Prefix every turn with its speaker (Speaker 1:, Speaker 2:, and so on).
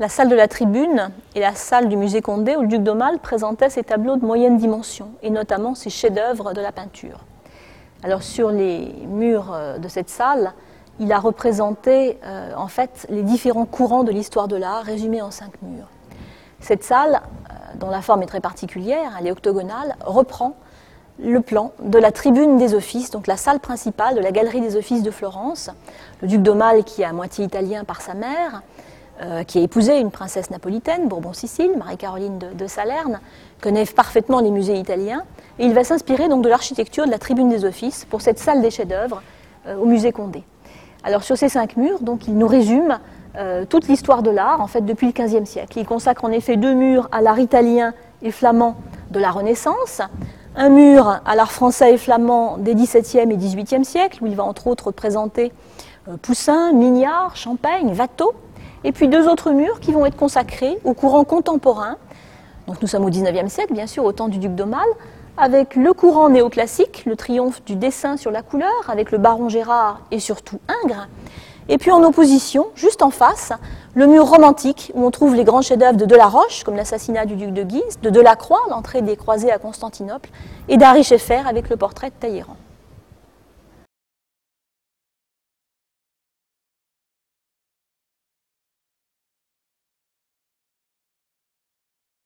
Speaker 1: la salle de la tribune et la salle du musée Condé où le duc d'Aumale présentait ses tableaux de moyenne dimension et notamment ses chefs-d'œuvre de la peinture. Alors sur les murs euh, de cette salle, il a représenté euh, en fait les différents courants de l'histoire de l'art résumés en cinq murs. Cette salle, euh, dont la forme est très particulière, elle est octogonale, reprend le plan de la tribune des offices, donc la salle principale de la galerie des offices de Florence. Le duc d'Aumale, qui est à moitié italien par sa mère, euh, qui a épousé une princesse napolitaine, Bourbon-Sicile, Marie-Caroline de, Salerne, connaît parfaitement les musées italiens. Et il va s'inspirer donc de l'architecture de la tribune des offices pour cette salle des chefs-d'œuvre euh, au musée Condé. Alors sur ces cinq murs, donc, il nous résume euh, toute l'histoire de l'art, en fait, depuis le XVe siècle. Il consacre en effet deux murs à l'art italien et flamand de la Renaissance, un mur à l'art français et flamand des XVIIe et XVIIIe siècles, où il va entre autres présenter Poussin, Mignard, Champagne, Watteau, et puis deux autres murs qui vont être consacrés au courant contemporain. Donc nous sommes au XIXe siècle, bien sûr, au temps du duc d'Aumale, avec le courant néoclassique, le triomphe du dessin sur la couleur, avec le baron Gérard et surtout Ingres. Et puis en opposition, juste en face, le mur romantique, où on trouve les grands chefs-d'œuvre de Delaroche, comme l'assassinat du duc de Guise, de Delacroix, l'entrée des croisés à Constantinople, et d'Harry Scheffer avec le portrait de Talleyrand.